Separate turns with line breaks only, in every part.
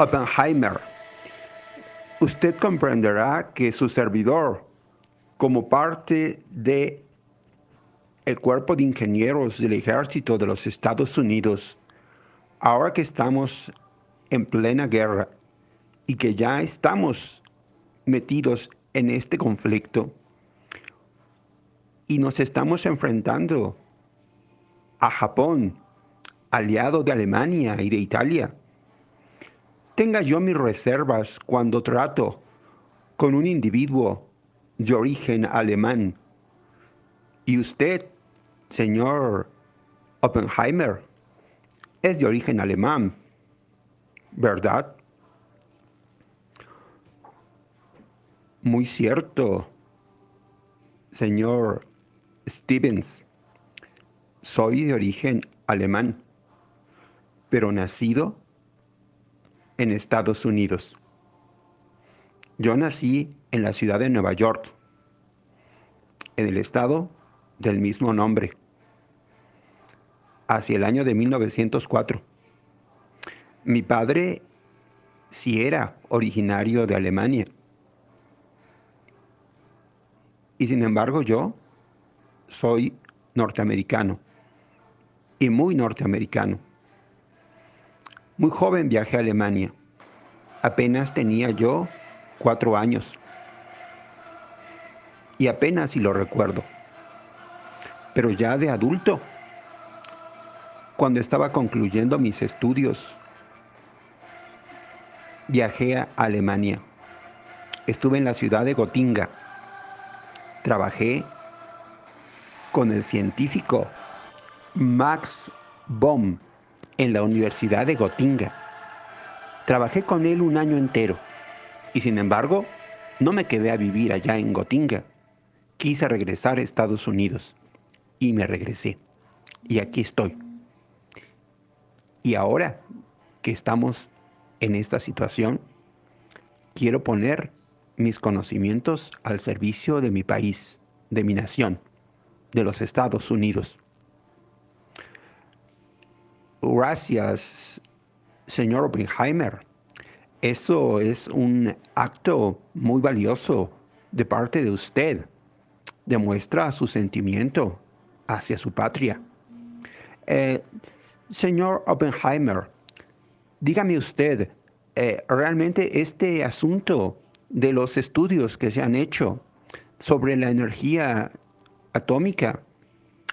Oppenheimer, usted comprenderá que su servidor, como parte de el cuerpo de ingenieros del ejército de los Estados Unidos, ahora que estamos en plena guerra y que ya estamos metidos en este conflicto y nos estamos enfrentando a Japón, aliado de Alemania y de Italia, tenga yo mis reservas cuando trato con un individuo de origen alemán. Y usted, señor Oppenheimer, es de origen alemán, ¿verdad? Muy cierto, señor Stevens. Soy de origen alemán, pero nacido en Estados Unidos. Yo nací en la ciudad de Nueva York, en el estado del mismo nombre, hacia el año de 1904. Mi padre sí era originario de Alemania. Y sin embargo yo soy norteamericano y muy norteamericano. Muy joven viajé a Alemania. Apenas tenía yo cuatro años. Y apenas si lo recuerdo. Pero ya de adulto, cuando estaba concluyendo mis estudios, viajé a Alemania. Estuve en la ciudad de Gotinga. Trabajé con el científico Max Bohm en la Universidad de Gotinga. Trabajé con él un año entero y sin embargo no me quedé a vivir allá en Gotinga. Quise regresar a Estados Unidos y me regresé. Y aquí estoy. Y ahora que estamos en esta situación, quiero poner mis conocimientos al servicio de mi país, de mi nación, de los Estados Unidos. Gracias, señor Oppenheimer. Eso es un acto muy valioso de parte de usted. Demuestra su sentimiento hacia su patria. Eh, señor Oppenheimer, dígame usted, eh, ¿realmente este asunto de los estudios que se han hecho sobre la energía atómica,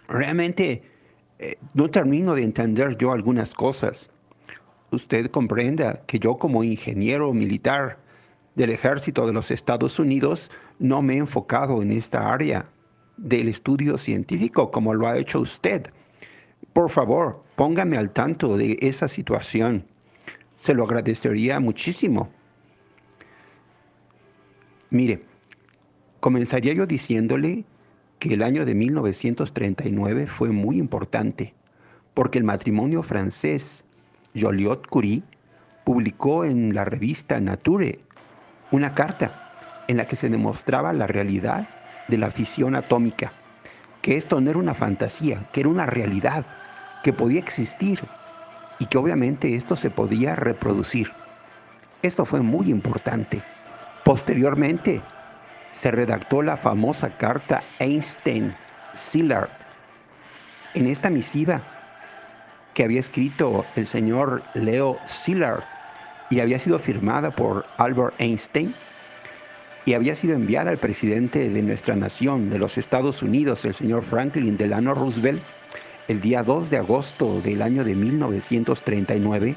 realmente eh, no termino de entender yo algunas cosas. Usted comprenda que yo como ingeniero militar del ejército de los Estados Unidos no me he enfocado en esta área del estudio científico como lo ha hecho usted. Por favor, póngame al tanto de esa situación. Se lo agradecería muchísimo. Mire, comenzaría yo diciéndole que el año de 1939 fue muy importante porque el matrimonio francés Joliot-Curie publicó en la revista Nature una carta en la que se demostraba la realidad de la fisión atómica, que esto no era una fantasía, que era una realidad, que podía existir y que obviamente esto se podía reproducir. Esto fue muy importante. Posteriormente, se redactó la famosa carta Einstein-Szilard. En esta misiva que había escrito el señor Leo Szilard y había sido firmada por Albert Einstein, y había sido enviada al presidente de nuestra nación, de los Estados Unidos, el señor Franklin Delano Roosevelt, el día 2 de agosto del año de 1939,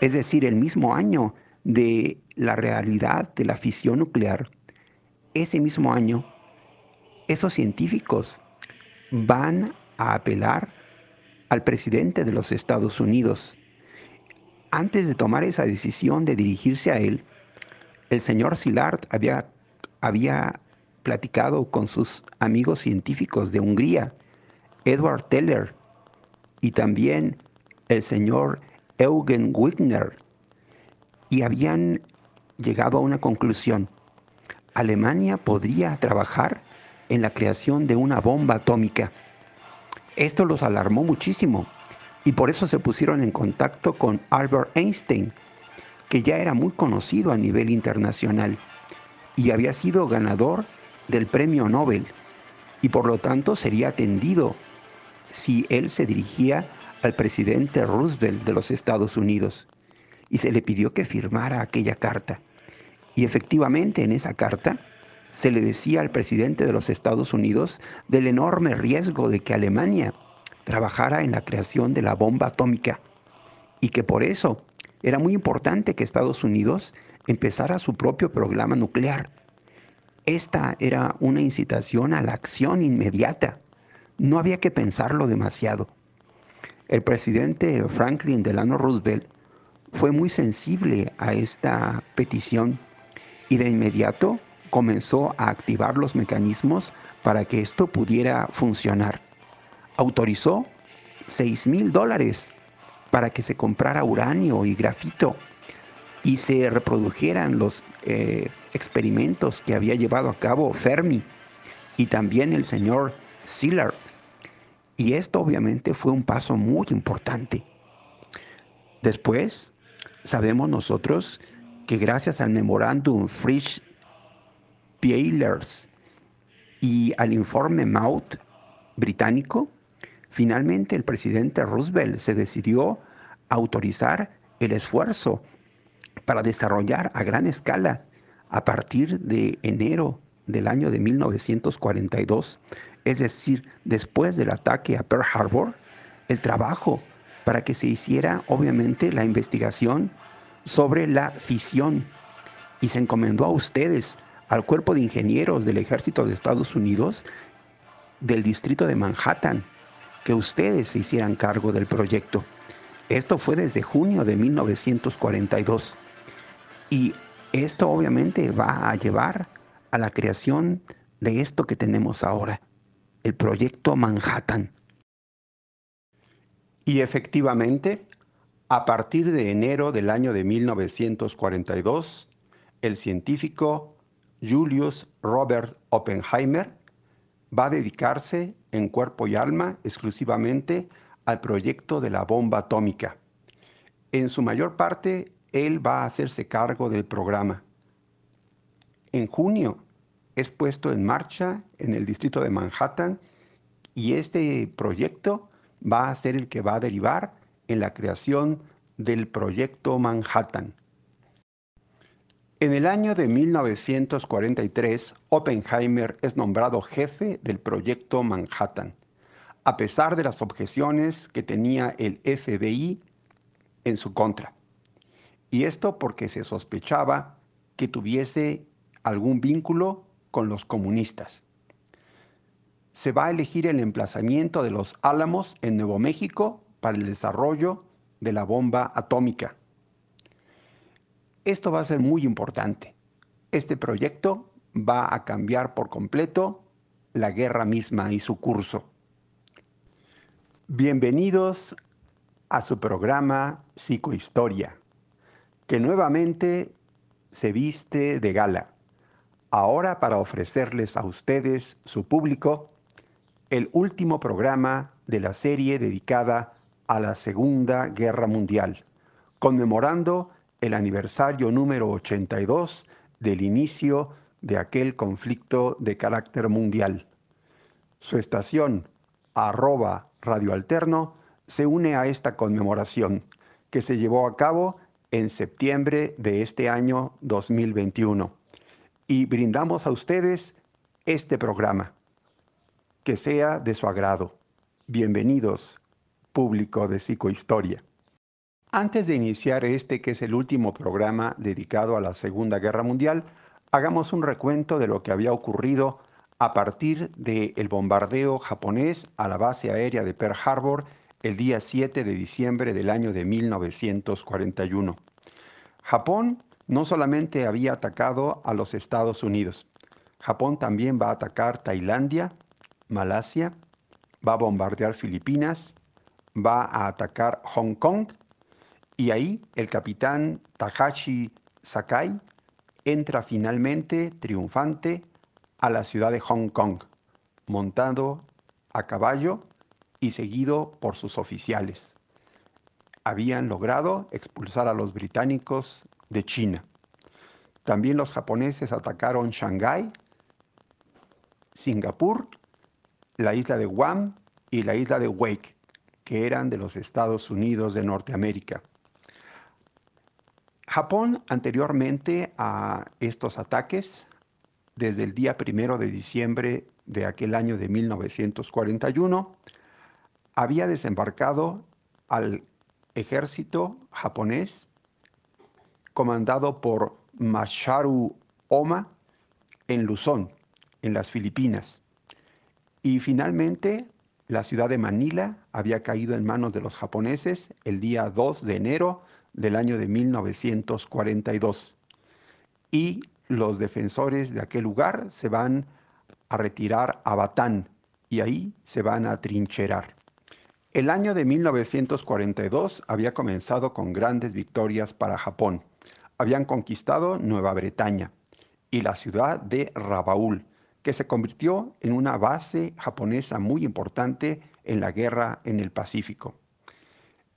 es decir, el mismo año de la realidad de la fisión nuclear, ese mismo año, esos científicos van a apelar al presidente de los Estados Unidos. Antes de tomar esa decisión de dirigirse a él, el señor Szilard había, había platicado con sus amigos científicos de Hungría, Edward Teller, y también el señor Eugen Wigner, y habían llegado a una conclusión. Alemania podría trabajar en la creación de una bomba atómica. Esto los alarmó muchísimo y por eso se pusieron en contacto con Albert Einstein, que ya era muy conocido a nivel internacional y había sido ganador del premio Nobel y por lo tanto sería atendido si él se dirigía al presidente Roosevelt de los Estados Unidos y se le pidió que firmara aquella carta. Y efectivamente en esa carta se le decía al presidente de los Estados Unidos del enorme riesgo de que Alemania trabajara en la creación de la bomba atómica y que por eso era muy importante que Estados Unidos empezara su propio programa nuclear. Esta era una incitación a la acción inmediata. No había que pensarlo demasiado. El presidente Franklin Delano Roosevelt fue muy sensible a esta petición y de inmediato comenzó a activar los mecanismos para que esto pudiera funcionar. Autorizó 6 mil dólares para que se comprara uranio y grafito y se reprodujeran los eh, experimentos que había llevado a cabo Fermi y también el señor Szilard. Y esto obviamente fue un paso muy importante. Después, sabemos nosotros que gracias al memorándum Frisch Pielers y al informe Maut británico, finalmente el presidente Roosevelt se decidió autorizar el esfuerzo para desarrollar a gran escala a partir de enero del año de 1942, es decir, después del ataque a Pearl Harbor, el trabajo para que se hiciera obviamente la investigación sobre la fisión y se encomendó a ustedes, al cuerpo de ingenieros del ejército de Estados Unidos, del distrito de Manhattan, que ustedes se hicieran cargo del proyecto. Esto fue desde junio de 1942 y esto obviamente va a llevar a la creación de esto que tenemos ahora, el proyecto Manhattan. Y efectivamente, a partir de enero del año de 1942, el científico Julius Robert Oppenheimer va a dedicarse en cuerpo y alma exclusivamente al proyecto de la bomba atómica. En su mayor parte, él va a hacerse cargo del programa. En junio es puesto en marcha en el distrito de Manhattan y este proyecto va a ser el que va a derivar en la creación del Proyecto Manhattan. En el año de 1943, Oppenheimer es nombrado jefe del Proyecto Manhattan, a pesar de las objeciones que tenía el FBI en su contra. Y esto porque se sospechaba que tuviese algún vínculo con los comunistas. Se va a elegir el emplazamiento de los Álamos en Nuevo México para el desarrollo de la bomba atómica. Esto va a ser muy importante. Este proyecto va a cambiar por completo la guerra misma y su curso. Bienvenidos a su programa Psicohistoria, que nuevamente se viste de gala, ahora para ofrecerles a ustedes, su público, el último programa de la serie dedicada a la Segunda Guerra Mundial, conmemorando el aniversario número 82 del inicio de aquel conflicto de carácter mundial. Su estación, arroba Radio Alterno, se une a esta conmemoración que se llevó a cabo en septiembre de este año 2021. y brindamos a ustedes este programa. Que sea de su agrado. Bienvenidos, público de Psicohistoria. Antes de iniciar este, que es el último programa dedicado a la Segunda Guerra Mundial, hagamos un recuento de lo que había ocurrido a partir del bombardeo japonés a la base aérea de Pearl Harbor el día 7 de diciembre del año de 1941. Japón no solamente había atacado a los Estados Unidos, Japón también va a atacar Tailandia, Malasia, va a bombardear Filipinas, va a atacar Hong Kong y ahí el capitán Takashi Sakai entra finalmente triunfante a la ciudad de Hong Kong, montado a caballo y seguido por sus oficiales. Habían logrado expulsar a los británicos de China. También los japoneses atacaron Shanghái, Singapur, la isla de Guam y la isla de Wake, que eran de los Estados Unidos de Norteamérica. Japón, anteriormente a estos ataques, desde el día primero de diciembre de aquel año de 1941, había desembarcado al ejército japonés comandado por Masharu Oma en Luzón, en las Filipinas. Y finalmente la ciudad de Manila había caído en manos de los japoneses el día 2 de enero del año de 1942. Y los defensores de aquel lugar se van a retirar a Batán y ahí se van a trincherar. El año de 1942 había comenzado con grandes victorias para Japón. Habían conquistado Nueva Bretaña y la ciudad de Rabaul, que se convirtió en una base japonesa muy importante en la guerra en el Pacífico.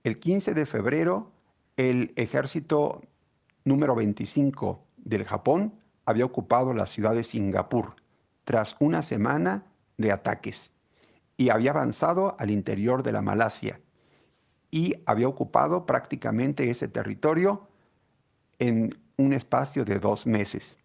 El 15 de febrero, el ejército número 25 del Japón había ocupado la ciudad de Singapur tras una semana de ataques y había avanzado al interior de la Malasia y había ocupado prácticamente ese territorio en un espacio de dos meses.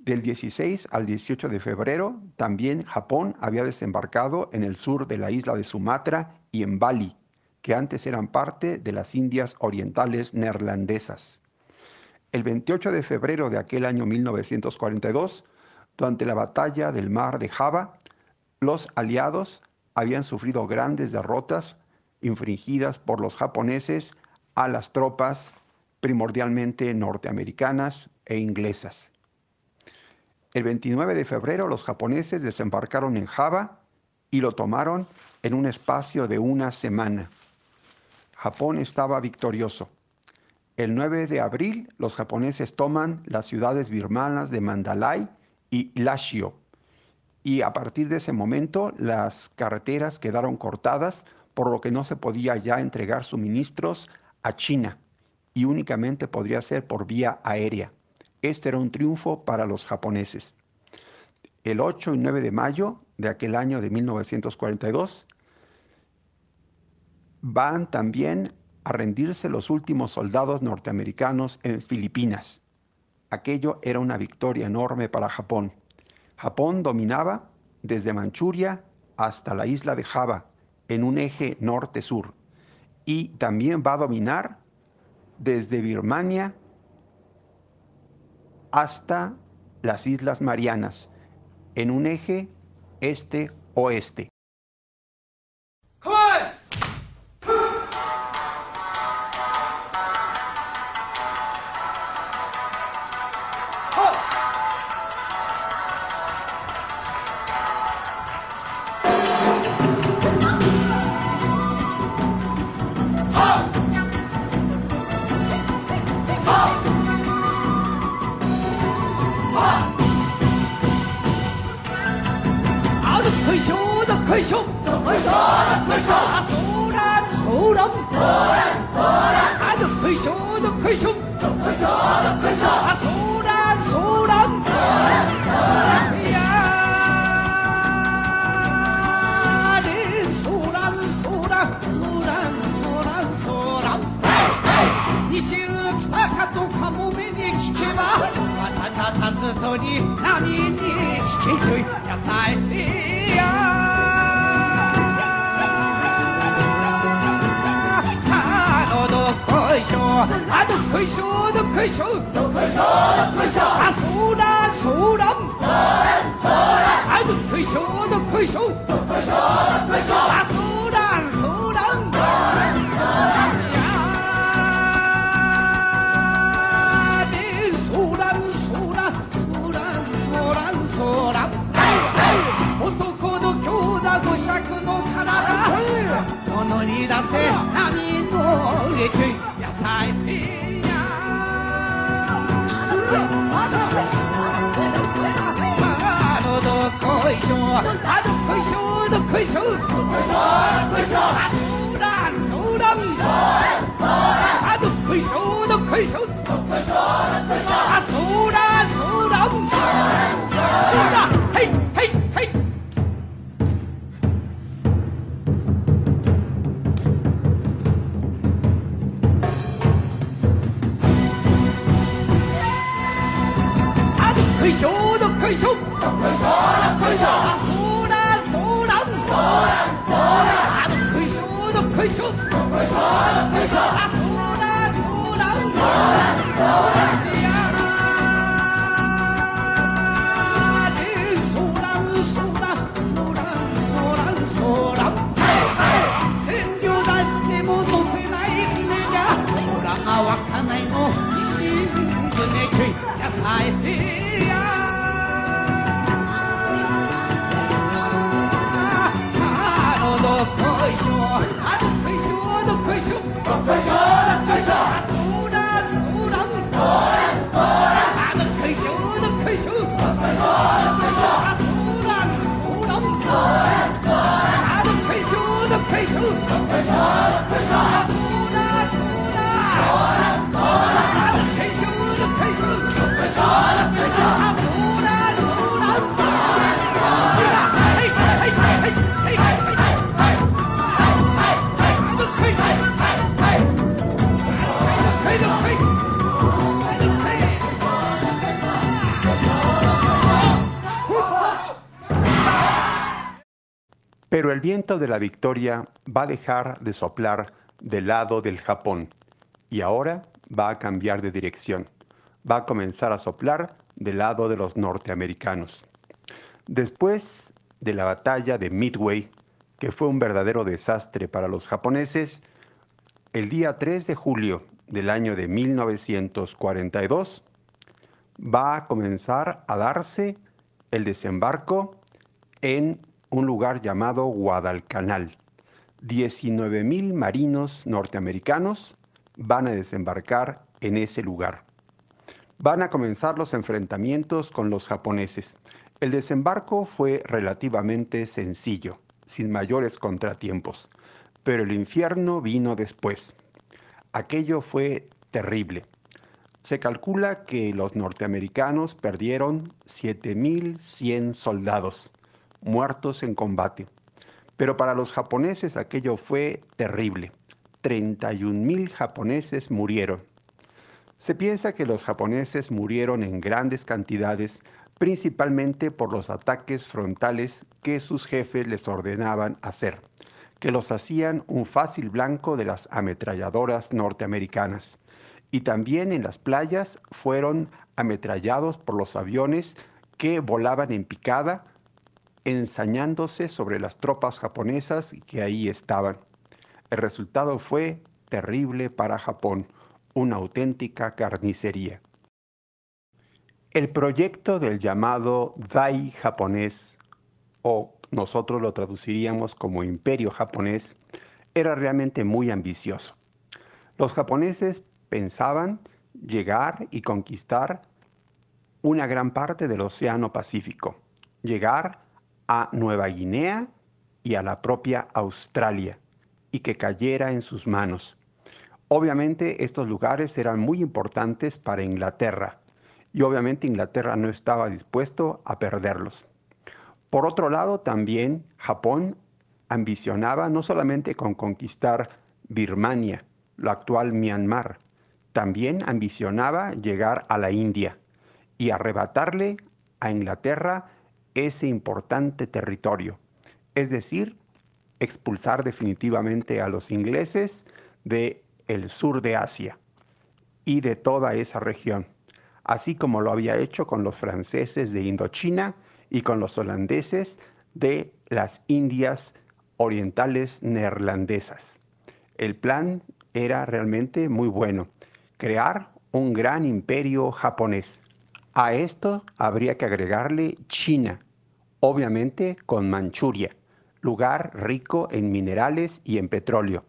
Del 16 al 18 de febrero, también Japón había desembarcado en el sur de la isla de Sumatra y en Bali, que antes eran parte de las Indias Orientales neerlandesas. El 28 de febrero de aquel año 1942, durante la batalla del mar de Java, los aliados habían sufrido grandes derrotas infringidas por los japoneses a las tropas primordialmente norteamericanas e inglesas. El 29 de febrero los japoneses desembarcaron en Java y lo tomaron en un espacio de una semana. Japón estaba victorioso. El 9 de abril los japoneses toman las ciudades birmanas de Mandalay y Lashio y a partir de ese momento las carreteras quedaron cortadas por lo que no se podía ya entregar suministros a China y únicamente podría ser por vía aérea. Este era un triunfo para los japoneses. El 8 y 9 de mayo de aquel año de 1942 van también a rendirse los últimos soldados norteamericanos en Filipinas. Aquello era una victoria enorme para Japón. Japón dominaba desde Manchuria hasta la isla de Java en un eje norte-sur y también va a dominar desde Birmania hasta las Islas Marianas, en un eje este-oeste.
クイそらそらそらそらんやれそらそらそらそらそら西へ来かとかもめに聞けば私は立つに波に聞けとい野菜しょあどっこいしょどっこいしょどっこいしょどっこいしょあそらそらそらそらあどっこいしょどっこいしょどっこいしょどっこいしょあそらそらそらそらでそらそらそらそらそら男の強打五尺の体物に出せ波の上ちい太平洋。啊，都都快说，啊，都快说，都快说，快说，快说，啊，都让说，说，啊，都快说，都快说，都快说，快说，啊，都让说，让说，让。快说！快说！出大！开开！快说！快说！
Pero el viento de la victoria va a dejar de soplar del lado del Japón y ahora va a cambiar de dirección. Va a comenzar a soplar del lado de los norteamericanos. Después de la batalla de Midway, que fue un verdadero desastre para los japoneses, el día 3 de julio del año de 1942 va a comenzar a darse el desembarco en un lugar llamado Guadalcanal. 19.000 marinos norteamericanos van a desembarcar en ese lugar. Van a comenzar los enfrentamientos con los japoneses. El desembarco fue relativamente sencillo, sin mayores contratiempos, pero el infierno vino después. Aquello fue terrible. Se calcula que los norteamericanos perdieron 7.100 soldados muertos en combate. Pero para los japoneses aquello fue terrible. 31.000 japoneses murieron. Se piensa que los japoneses murieron en grandes cantidades, principalmente por los ataques frontales que sus jefes les ordenaban hacer, que los hacían un fácil blanco de las ametralladoras norteamericanas. Y también en las playas fueron ametrallados por los aviones que volaban en picada ensañándose sobre las tropas japonesas que ahí estaban. El resultado fue terrible para Japón, una auténtica carnicería. El proyecto del llamado Dai japonés, o nosotros lo traduciríamos como imperio japonés, era realmente muy ambicioso. Los japoneses pensaban llegar y conquistar una gran parte del Océano Pacífico, llegar a Nueva Guinea y a la propia Australia y que cayera en sus manos. Obviamente estos lugares eran muy importantes para Inglaterra y obviamente Inglaterra no estaba dispuesto a perderlos. Por otro lado, también Japón ambicionaba no solamente con conquistar Birmania, lo actual Myanmar, también ambicionaba llegar a la India y arrebatarle a Inglaterra ese importante territorio, es decir, expulsar definitivamente a los ingleses de el sur de Asia y de toda esa región, así como lo había hecho con los franceses de Indochina y con los holandeses de las Indias orientales neerlandesas. El plan era realmente muy bueno, crear un gran imperio japonés. A esto habría que agregarle China, obviamente con Manchuria, lugar rico en minerales y en petróleo.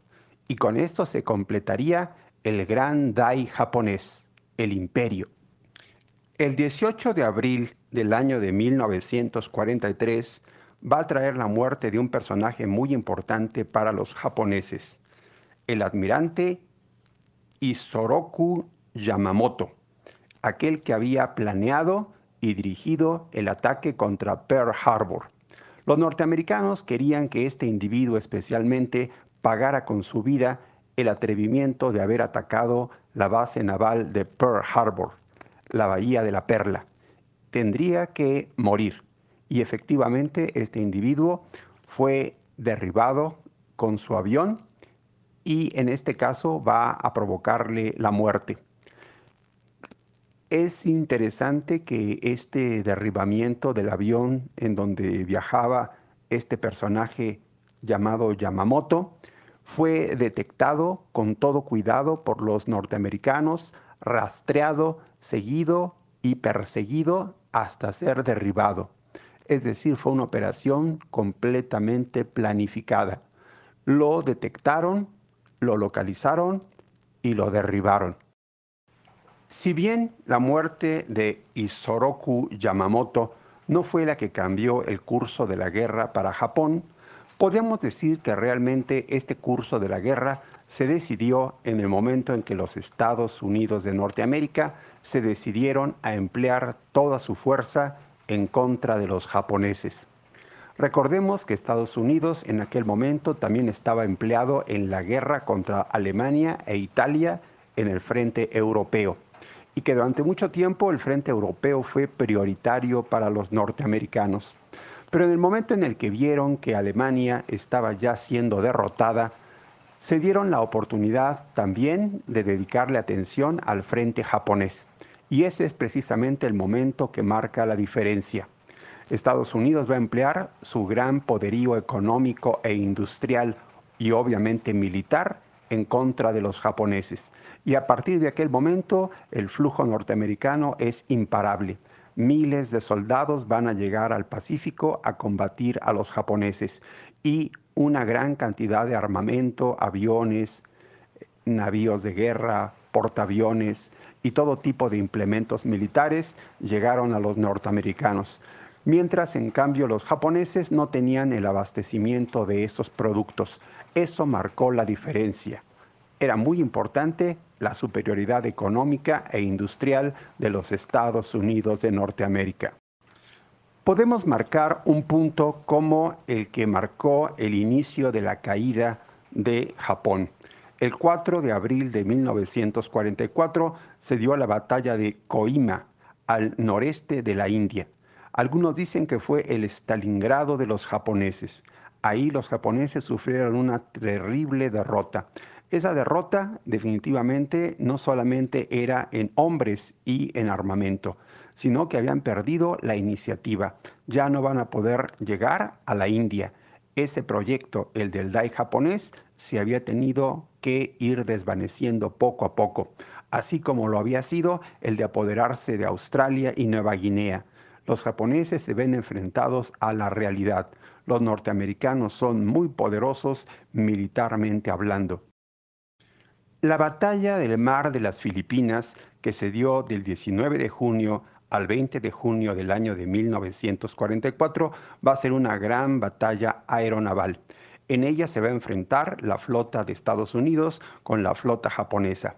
Y con esto se completaría el gran Dai japonés, el imperio. El 18 de abril del año de 1943 va a traer la muerte de un personaje muy importante para los japoneses, el admirante Isoroku Yamamoto, aquel que había planeado y dirigido el ataque contra Pearl Harbor. Los norteamericanos querían que este individuo especialmente pagara con su vida el atrevimiento de haber atacado la base naval de Pearl Harbor, la Bahía de la Perla. Tendría que morir. Y efectivamente este individuo fue derribado con su avión y en este caso va a provocarle la muerte. Es interesante que este derribamiento del avión en donde viajaba este personaje llamado Yamamoto fue detectado con todo cuidado por los norteamericanos, rastreado, seguido y perseguido hasta ser derribado. Es decir, fue una operación completamente planificada. Lo detectaron, lo localizaron y lo derribaron. Si bien la muerte de Isoroku Yamamoto no fue la que cambió el curso de la guerra para Japón, podemos decir que realmente este curso de la guerra se decidió en el momento en que los Estados Unidos de Norteamérica se decidieron a emplear toda su fuerza en contra de los japoneses. Recordemos que Estados Unidos en aquel momento también estaba empleado en la guerra contra Alemania e Italia en el frente europeo y que durante mucho tiempo el frente europeo fue prioritario para los norteamericanos. Pero en el momento en el que vieron que Alemania estaba ya siendo derrotada, se dieron la oportunidad también de dedicarle atención al frente japonés. Y ese es precisamente el momento que marca la diferencia. Estados Unidos va a emplear su gran poderío económico e industrial y obviamente militar en contra de los japoneses. Y a partir de aquel momento el flujo norteamericano es imparable. Miles de soldados van a llegar al Pacífico a combatir a los japoneses y una gran cantidad de armamento, aviones, navíos de guerra, portaaviones y todo tipo de implementos militares llegaron a los norteamericanos mientras en cambio los japoneses no tenían el abastecimiento de esos productos. Eso marcó la diferencia. Era muy importante la superioridad económica e industrial de los Estados Unidos de Norteamérica. Podemos marcar un punto como el que marcó el inicio de la caída de Japón. El 4 de abril de 1944 se dio la batalla de Koima, al noreste de la India. Algunos dicen que fue el Stalingrado de los japoneses. Ahí los japoneses sufrieron una terrible derrota. Esa derrota definitivamente no solamente era en hombres y en armamento, sino que habían perdido la iniciativa. Ya no van a poder llegar a la India. Ese proyecto, el del Dai japonés, se había tenido que ir desvaneciendo poco a poco, así como lo había sido el de apoderarse de Australia y Nueva Guinea. Los japoneses se ven enfrentados a la realidad. Los norteamericanos son muy poderosos militarmente hablando. La batalla del mar de las Filipinas, que se dio del 19 de junio al 20 de junio del año de 1944, va a ser una gran batalla aeronaval. En ella se va a enfrentar la flota de Estados Unidos con la flota japonesa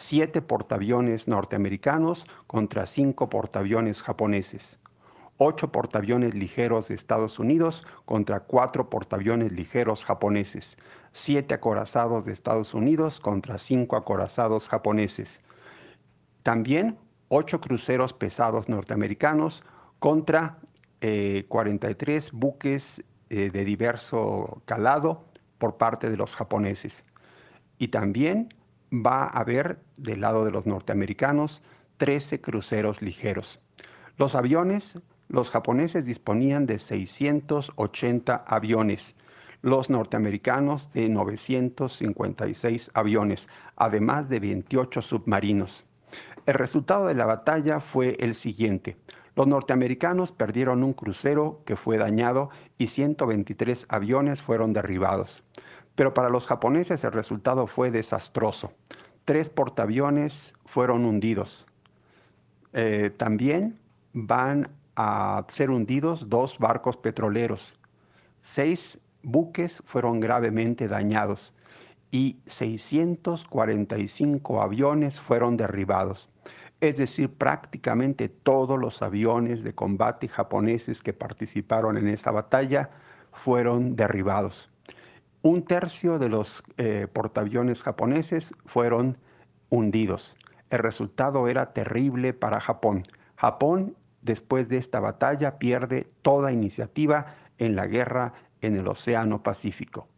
siete portaaviones norteamericanos contra cinco portaaviones japoneses, ocho portaaviones ligeros de Estados Unidos contra cuatro portaaviones ligeros japoneses, siete acorazados de Estados Unidos contra cinco acorazados japoneses. También ocho cruceros pesados norteamericanos contra 43 buques de diverso calado por parte de los japoneses. Y también va a haber del lado de los norteamericanos 13 cruceros ligeros. Los aviones, los japoneses disponían de 680 aviones, los norteamericanos de 956 aviones, además de 28 submarinos. El resultado de la batalla fue el siguiente. Los norteamericanos perdieron un crucero que fue dañado y 123 aviones fueron derribados. Pero para los japoneses el resultado fue desastroso. Tres portaaviones fueron hundidos. Eh, también van a ser hundidos dos barcos petroleros. Seis buques fueron gravemente dañados y 645 aviones fueron derribados. Es decir, prácticamente todos los aviones de combate japoneses que participaron en esa batalla fueron derribados. Un tercio de los eh, portaaviones japoneses fueron hundidos. El resultado era terrible para Japón. Japón, después de esta batalla, pierde toda iniciativa en la guerra en el Océano Pacífico.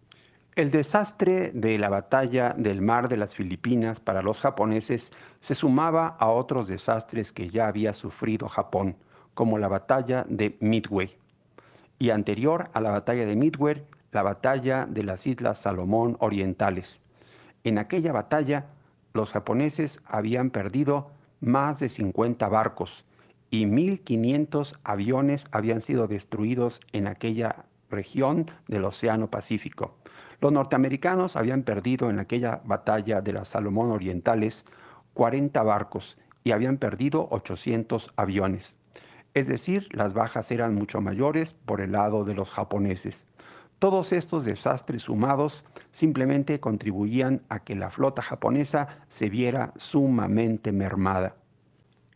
El desastre de la batalla del mar de las Filipinas para los japoneses se sumaba a otros desastres que ya había sufrido Japón, como la batalla de Midway. Y anterior a la batalla de Midway, la batalla de las Islas Salomón Orientales. En aquella batalla, los japoneses habían perdido más de 50 barcos y 1.500 aviones habían sido destruidos en aquella región del Océano Pacífico. Los norteamericanos habían perdido en aquella batalla de las Salomón Orientales 40 barcos y habían perdido 800 aviones. Es decir, las bajas eran mucho mayores por el lado de los japoneses. Todos estos desastres sumados simplemente contribuían a que la flota japonesa se viera sumamente mermada.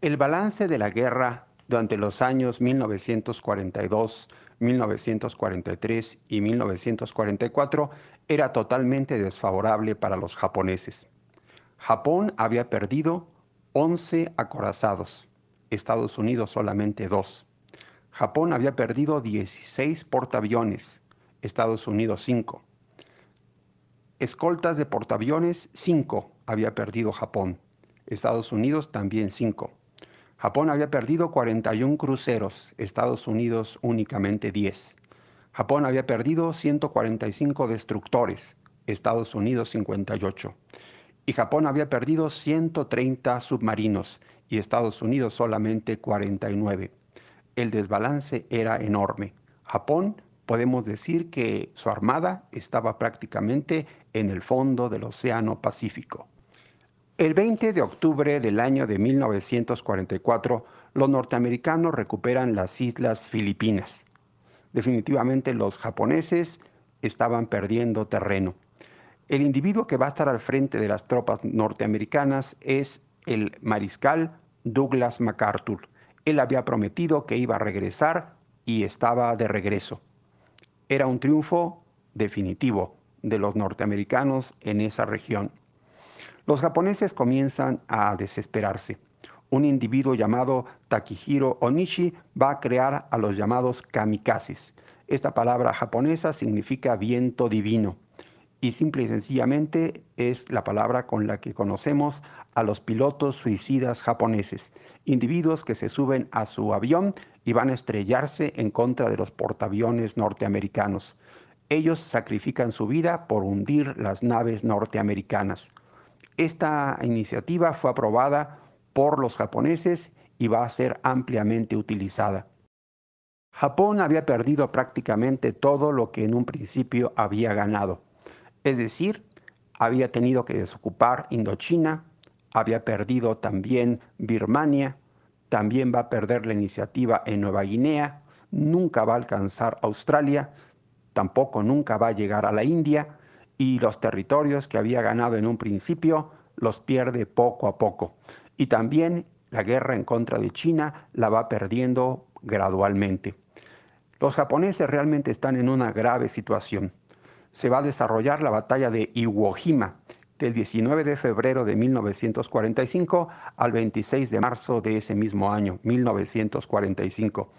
El balance de la guerra durante los años 1942, 1943 y 1944 era totalmente desfavorable para los japoneses. Japón había perdido 11 acorazados, Estados Unidos solamente dos. Japón había perdido 16 portaaviones, Estados Unidos 5. Escoltas de portaaviones 5 había perdido Japón. Estados Unidos también 5. Japón había perdido 41 cruceros, Estados Unidos únicamente 10. Japón había perdido 145 destructores, Estados Unidos 58. Y Japón había perdido 130 submarinos y Estados Unidos solamente 49. El desbalance era enorme. Japón podemos decir que su armada estaba prácticamente en el fondo del Océano Pacífico. El 20 de octubre del año de 1944, los norteamericanos recuperan las islas Filipinas. Definitivamente los japoneses estaban perdiendo terreno. El individuo que va a estar al frente de las tropas norteamericanas es el mariscal Douglas MacArthur. Él había prometido que iba a regresar y estaba de regreso era un triunfo definitivo de los norteamericanos en esa región. Los japoneses comienzan a desesperarse. Un individuo llamado Takihiro Onishi va a crear a los llamados kamikazes. Esta palabra japonesa significa viento divino y simple y sencillamente es la palabra con la que conocemos a los pilotos suicidas japoneses, individuos que se suben a su avión y van a estrellarse en contra de los portaaviones norteamericanos. Ellos sacrifican su vida por hundir las naves norteamericanas. Esta iniciativa fue aprobada por los japoneses y va a ser ampliamente utilizada. Japón había perdido prácticamente todo lo que en un principio había ganado. Es decir, había tenido que desocupar Indochina, había perdido también Birmania, también va a perder la iniciativa en Nueva Guinea, nunca va a alcanzar Australia, tampoco nunca va a llegar a la India y los territorios que había ganado en un principio los pierde poco a poco. Y también la guerra en contra de China la va perdiendo gradualmente. Los japoneses realmente están en una grave situación se va a desarrollar la batalla de Iwo Jima, del 19 de febrero de 1945 al 26 de marzo de ese mismo año, 1945.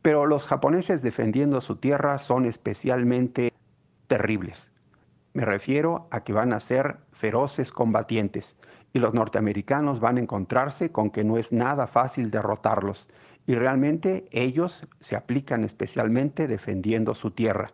Pero los japoneses defendiendo su tierra son especialmente terribles. Me refiero a que van a ser feroces combatientes y los norteamericanos van a encontrarse con que no es nada fácil derrotarlos y realmente ellos se aplican especialmente defendiendo su tierra.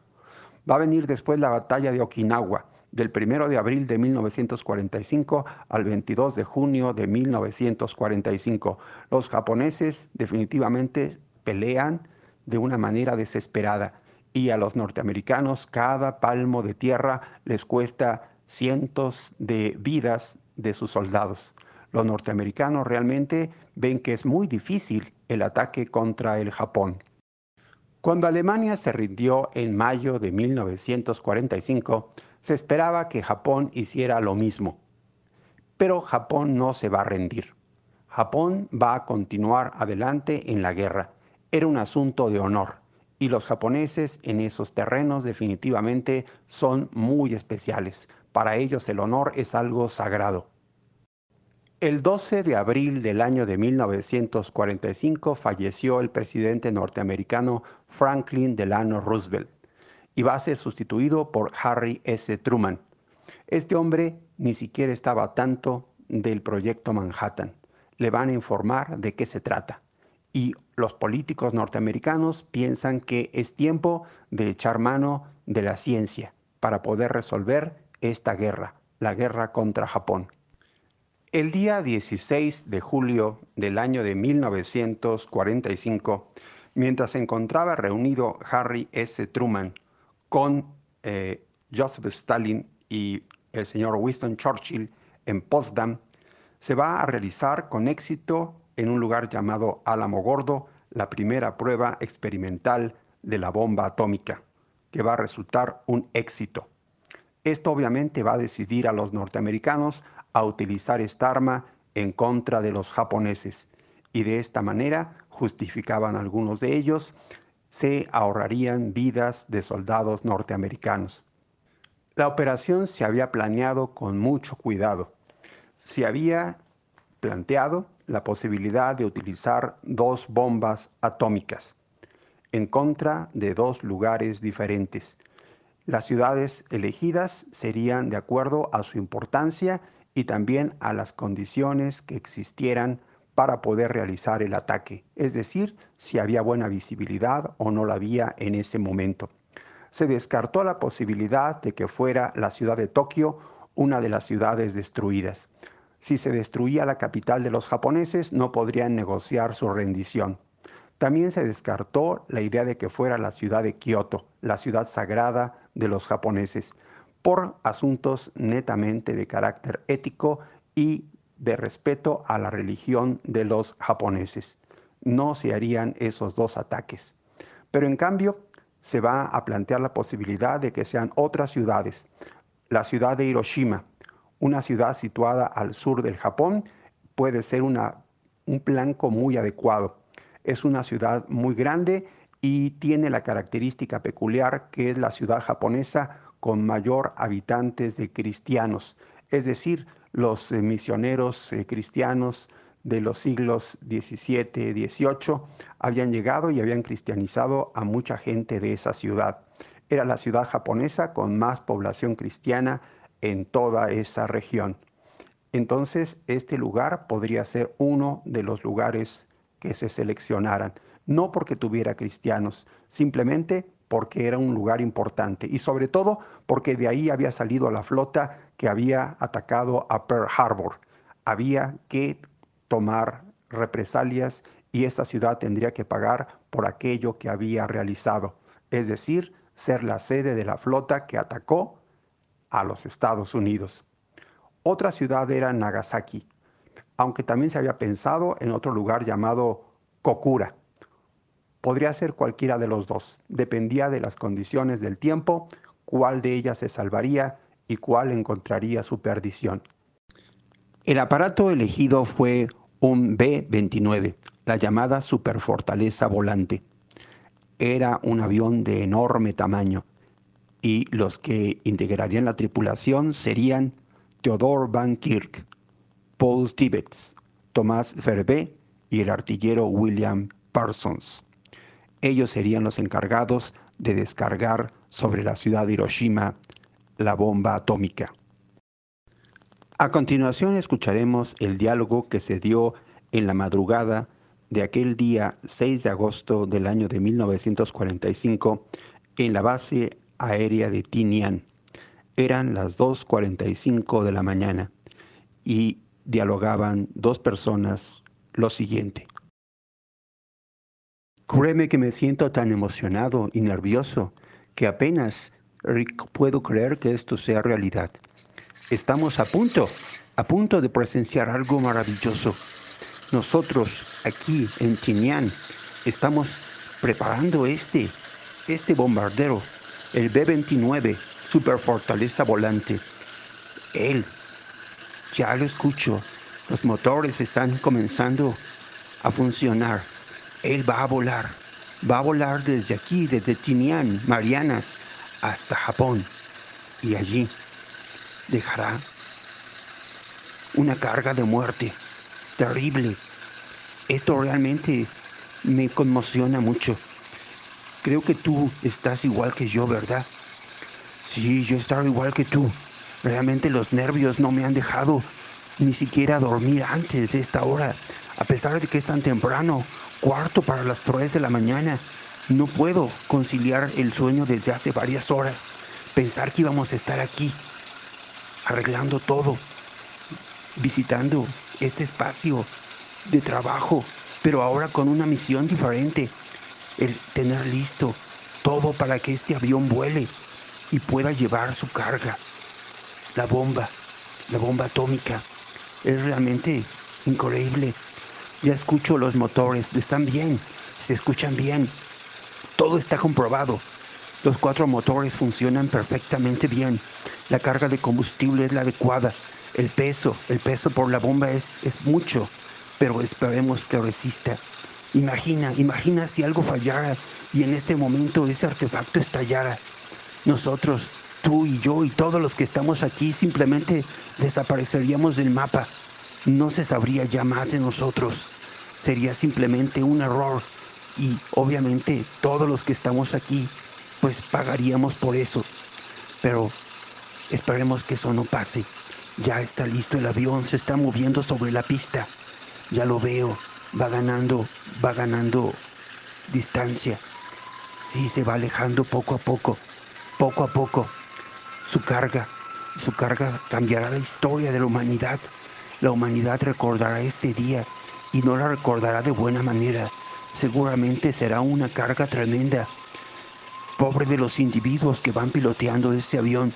Va a venir después la batalla de Okinawa, del 1 de abril de 1945 al 22 de junio de 1945. Los japoneses definitivamente pelean de una manera desesperada y a los norteamericanos cada palmo de tierra les cuesta cientos de vidas de sus soldados. Los norteamericanos realmente ven que es muy difícil el ataque contra el Japón. Cuando Alemania se rindió en mayo de 1945, se esperaba que Japón hiciera lo mismo. Pero Japón no se va a rendir. Japón va a continuar adelante en la guerra. Era un asunto de honor. Y los japoneses en esos terrenos definitivamente son muy especiales. Para ellos el honor es algo sagrado. El 12 de abril del año de 1945 falleció el presidente norteamericano Franklin Delano Roosevelt y va a ser sustituido por Harry S. Truman. Este hombre ni siquiera estaba tanto del proyecto Manhattan. Le van a informar de qué se trata. Y los políticos norteamericanos piensan que es tiempo de echar mano de la ciencia para poder resolver esta guerra, la guerra contra Japón. El día 16 de julio del año de 1945, mientras se encontraba reunido Harry S. Truman con eh, Joseph Stalin y el señor Winston Churchill en Potsdam, se va a realizar con éxito en un lugar llamado Álamo Gordo la primera prueba experimental de la bomba atómica, que va a resultar un éxito. Esto obviamente va a decidir a los norteamericanos a utilizar esta arma en contra de los japoneses y de esta manera, justificaban algunos de ellos, se ahorrarían vidas de soldados norteamericanos. La operación se había planeado con mucho cuidado. Se había planteado la posibilidad de utilizar dos bombas atómicas en contra de dos lugares diferentes. Las ciudades elegidas serían de acuerdo a su importancia y también a las condiciones que existieran para poder realizar el ataque, es decir, si había buena visibilidad o no la había en ese momento. Se descartó la posibilidad de que fuera la ciudad de Tokio una de las ciudades destruidas. Si se destruía la capital de los japoneses, no podrían negociar su rendición. También se descartó la idea de que fuera la ciudad de Kioto, la ciudad sagrada de los japoneses, por asuntos netamente de carácter ético y de respeto a la religión de los japoneses. No se harían esos dos ataques. Pero en cambio, se va a plantear la posibilidad de que sean otras ciudades. La ciudad de Hiroshima, una ciudad situada al sur del Japón, puede ser una, un blanco muy adecuado. Es una ciudad muy grande y tiene la característica peculiar que es la ciudad japonesa con mayor habitantes de cristianos. Es decir, los eh, misioneros eh, cristianos de los siglos XVII, XVIII habían llegado y habían cristianizado a mucha gente de esa ciudad. Era la ciudad japonesa con más población cristiana en toda esa región. Entonces, este lugar podría ser uno de los lugares que se seleccionaran, no porque tuviera cristianos, simplemente porque era un lugar importante y sobre todo porque de ahí había salido la flota que había atacado a Pearl Harbor. Había que tomar represalias y esa ciudad tendría que pagar por aquello que había realizado, es decir, ser la sede de la flota que atacó a los Estados Unidos. Otra ciudad era Nagasaki, aunque también se había pensado en otro lugar llamado Kokura. Podría ser cualquiera de los dos. Dependía de las condiciones del tiempo, cuál de ellas se salvaría y cuál encontraría su perdición. El aparato elegido fue un B-29, la llamada superfortaleza volante. Era un avión de enorme tamaño y los que integrarían la tripulación serían Theodore Van Kirk, Paul Tibbets, Tomás Verbe y el artillero William Parsons. Ellos serían los encargados de descargar sobre la ciudad de Hiroshima la bomba atómica. A continuación escucharemos el diálogo que se dio en la madrugada de aquel día 6 de agosto del año de 1945 en la base aérea de Tinian. Eran las 2.45 de la mañana y dialogaban dos personas lo siguiente. Créeme que me siento tan emocionado y nervioso que apenas puedo creer que esto sea realidad. Estamos a punto, a punto de presenciar algo maravilloso. Nosotros aquí en Tinian estamos preparando este, este bombardero, el B-29 Super Fortaleza Volante. Él, ya lo escucho, los motores están comenzando a funcionar. Él va a volar, va a volar desde aquí, desde Tinian, Marianas, hasta Japón. Y allí dejará una carga de muerte terrible. Esto realmente me conmociona mucho. Creo que tú estás igual que yo, ¿verdad? Sí, yo estaba igual que tú. Realmente los nervios no me han dejado ni siquiera dormir antes de esta hora. A pesar de que es tan temprano, cuarto para las tres de la mañana, no puedo conciliar el sueño desde hace varias horas. Pensar que íbamos a estar aquí, arreglando todo, visitando este espacio de trabajo, pero ahora con una misión diferente. El tener listo todo para que este avión vuele y pueda llevar su carga. La bomba, la bomba atómica. Es realmente increíble. Ya escucho los motores, están bien, se escuchan bien. Todo está comprobado. Los cuatro motores funcionan perfectamente bien. La carga de combustible es la adecuada. El peso, el peso por la bomba es, es mucho, pero esperemos que resista. Imagina, imagina si algo fallara y en este momento ese artefacto estallara. Nosotros, tú y yo y todos los que estamos aquí simplemente desapareceríamos del mapa. No se sabría ya más de nosotros. Sería simplemente un error y obviamente todos los que estamos aquí pues pagaríamos por eso. Pero esperemos que eso no pase. Ya está listo el avión, se está moviendo sobre la pista. Ya lo veo, va ganando, va ganando distancia. Sí, se va alejando poco a poco, poco a poco. Su carga, su carga cambiará la historia de la humanidad. La humanidad recordará este día y no la recordará de buena manera. Seguramente será una carga tremenda. Pobre de los individuos que van piloteando ese avión.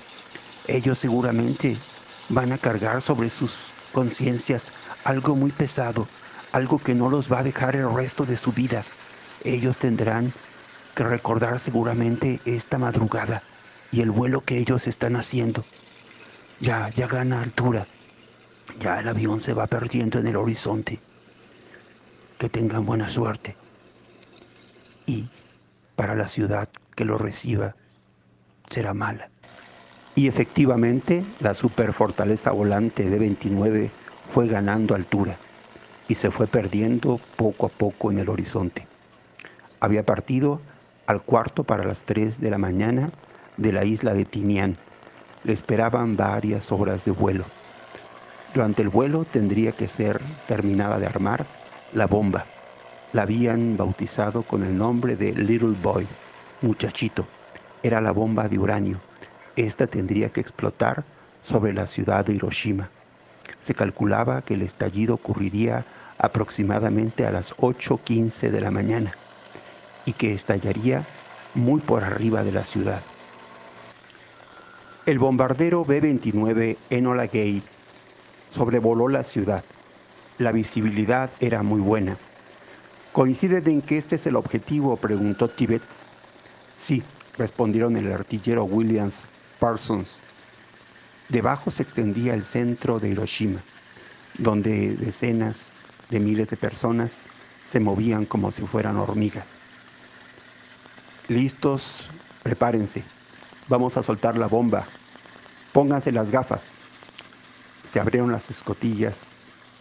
Ellos seguramente van a cargar sobre sus conciencias algo muy pesado, algo que no los va a dejar el resto de su vida. Ellos tendrán que recordar seguramente esta madrugada y el vuelo que ellos están haciendo. Ya, ya gana altura. Ya el avión se va perdiendo en el horizonte. Que tengan buena suerte. Y para la ciudad que lo reciba será mala. Y efectivamente, la superfortaleza volante de 29 fue ganando altura y se fue perdiendo poco a poco en el horizonte. Había partido al cuarto para las 3 de la mañana de la isla de Tinian. Le esperaban varias horas de vuelo. Durante el vuelo tendría que ser terminada de armar la bomba. La habían bautizado con el nombre de Little Boy, muchachito. Era la bomba de uranio esta tendría que explotar sobre la ciudad de Hiroshima. Se calculaba que el estallido ocurriría aproximadamente a las 8.15 de la mañana y que estallaría muy por arriba de la ciudad. El bombardero B-29 Enola Gay sobrevoló la ciudad. La visibilidad era muy buena. ¿Coincide en que este es el objetivo? preguntó Tibbets. Sí, respondieron el artillero Williams Parsons. Debajo se extendía el centro de Hiroshima, donde decenas de miles de personas se movían como si fueran hormigas. Listos, prepárense. Vamos a soltar la bomba. Pónganse las gafas. se abrieron las escotillas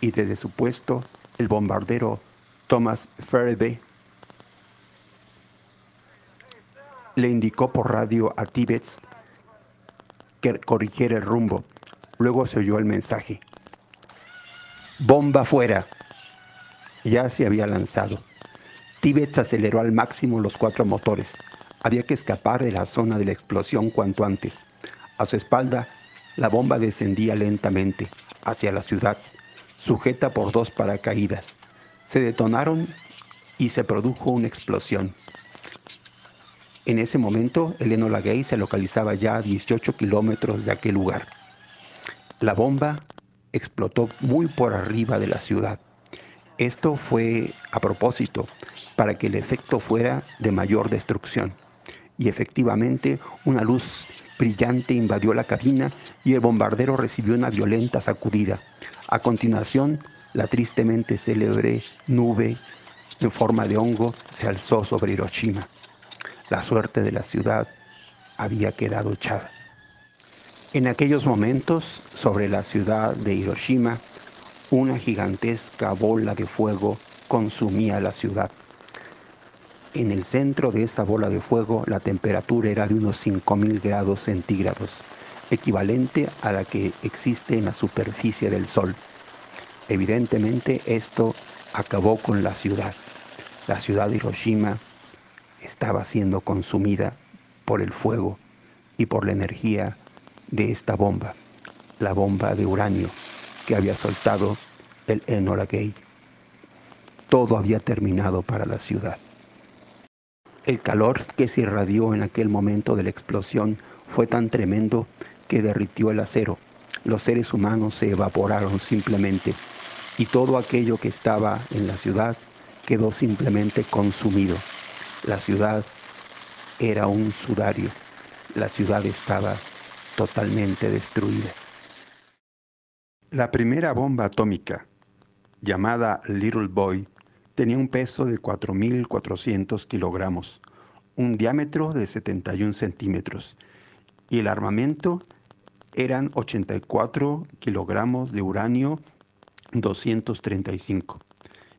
y desde su puesto el bombardero Thomas Faraday le indicó por radio a Tibets que corrigiera el rumbo. Luego se oyó el mensaje. Bomba fuera. Ya se había lanzado. Tibets aceleró al máximo los cuatro motores. Había que escapar de la zona de la explosión cuanto antes. A su espalda, la bomba descendía lentamente hacia la ciudad, sujeta por dos paracaídas. Se detonaron y se produjo una explosión. En ese momento, el Enola Gay se localizaba ya a 18 kilómetros de aquel lugar. La bomba explotó muy por arriba de la ciudad. Esto fue a propósito, para que el efecto fuera de mayor destrucción y efectivamente una luz brillante invadió la cabina y el bombardero recibió una violenta sacudida. A continuación, la tristemente célebre nube en forma de hongo se alzó sobre Hiroshima. La suerte de la ciudad había quedado echada. En aquellos momentos, sobre la ciudad de Hiroshima, una gigantesca bola de fuego consumía la ciudad. En el centro de esa bola de fuego la temperatura era de unos 5.000 grados centígrados, equivalente a la que existe en la superficie del Sol. Evidentemente esto acabó con la ciudad. La ciudad de Hiroshima estaba siendo consumida por el fuego y por la energía de esta bomba, la bomba de uranio que había soltado el Enola Gay. Todo había terminado para la ciudad. El calor que se irradió en aquel momento de la explosión fue tan tremendo que derritió el acero. Los seres humanos se evaporaron simplemente y todo aquello que estaba en la ciudad quedó simplemente consumido. La ciudad era un sudario. La ciudad estaba totalmente destruida. La primera bomba atómica, llamada Little Boy, tenía un peso de 4.400 kilogramos, un diámetro de 71 centímetros y el armamento eran 84 kilogramos de uranio 235.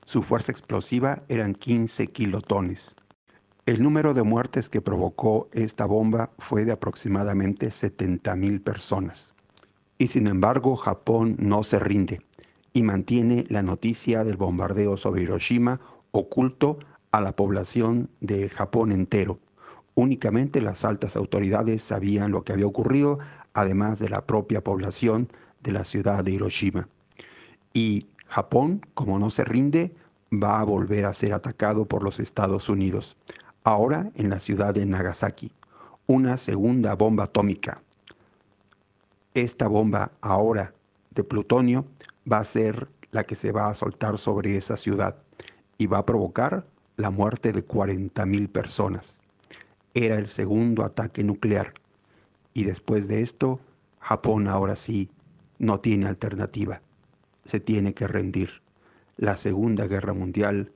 Su fuerza explosiva eran 15 kilotones. El número de muertes que provocó esta bomba fue de aproximadamente 70.000 personas. Y sin embargo, Japón no se rinde y mantiene la noticia del bombardeo sobre Hiroshima oculto a la población de Japón entero. Únicamente las altas autoridades sabían lo que había ocurrido, además de la propia población de la ciudad de Hiroshima. Y Japón, como no se rinde, va a volver a ser atacado por los Estados Unidos, ahora en la ciudad de Nagasaki. Una segunda bomba atómica. Esta bomba ahora de plutonio va a ser la que se va a soltar sobre esa ciudad y va a provocar la muerte de 40.000 personas. Era el segundo ataque nuclear y después de esto, Japón ahora sí no tiene alternativa. Se tiene que rendir. La Segunda Guerra Mundial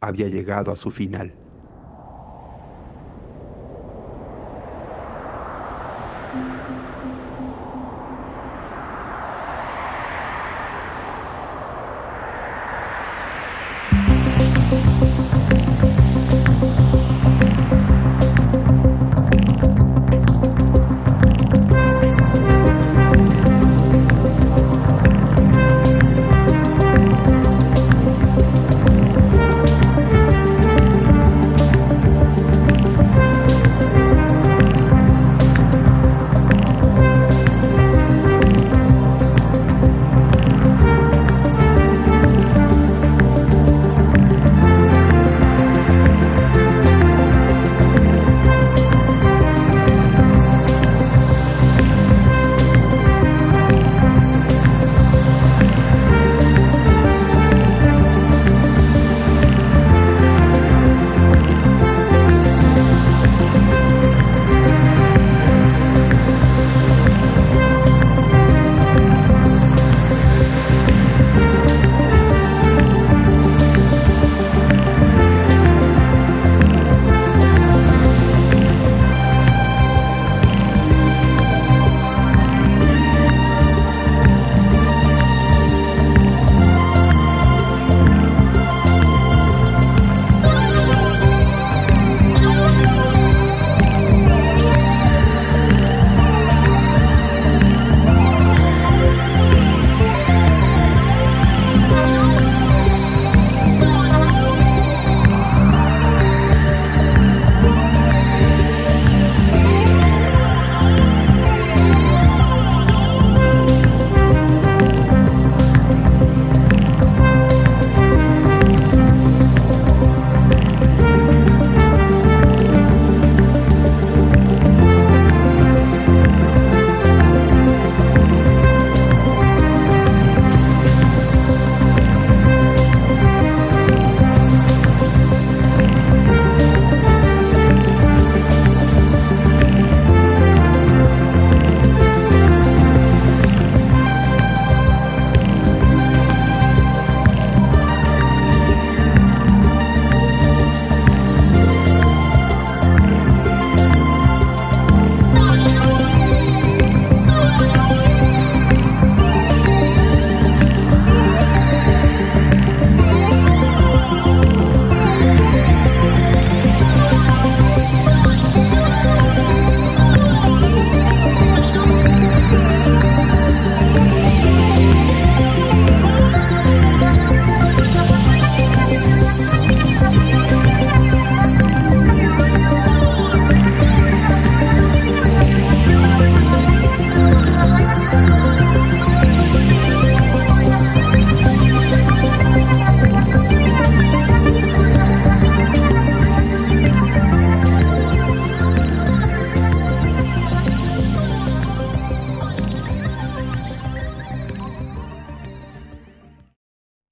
había llegado a su final.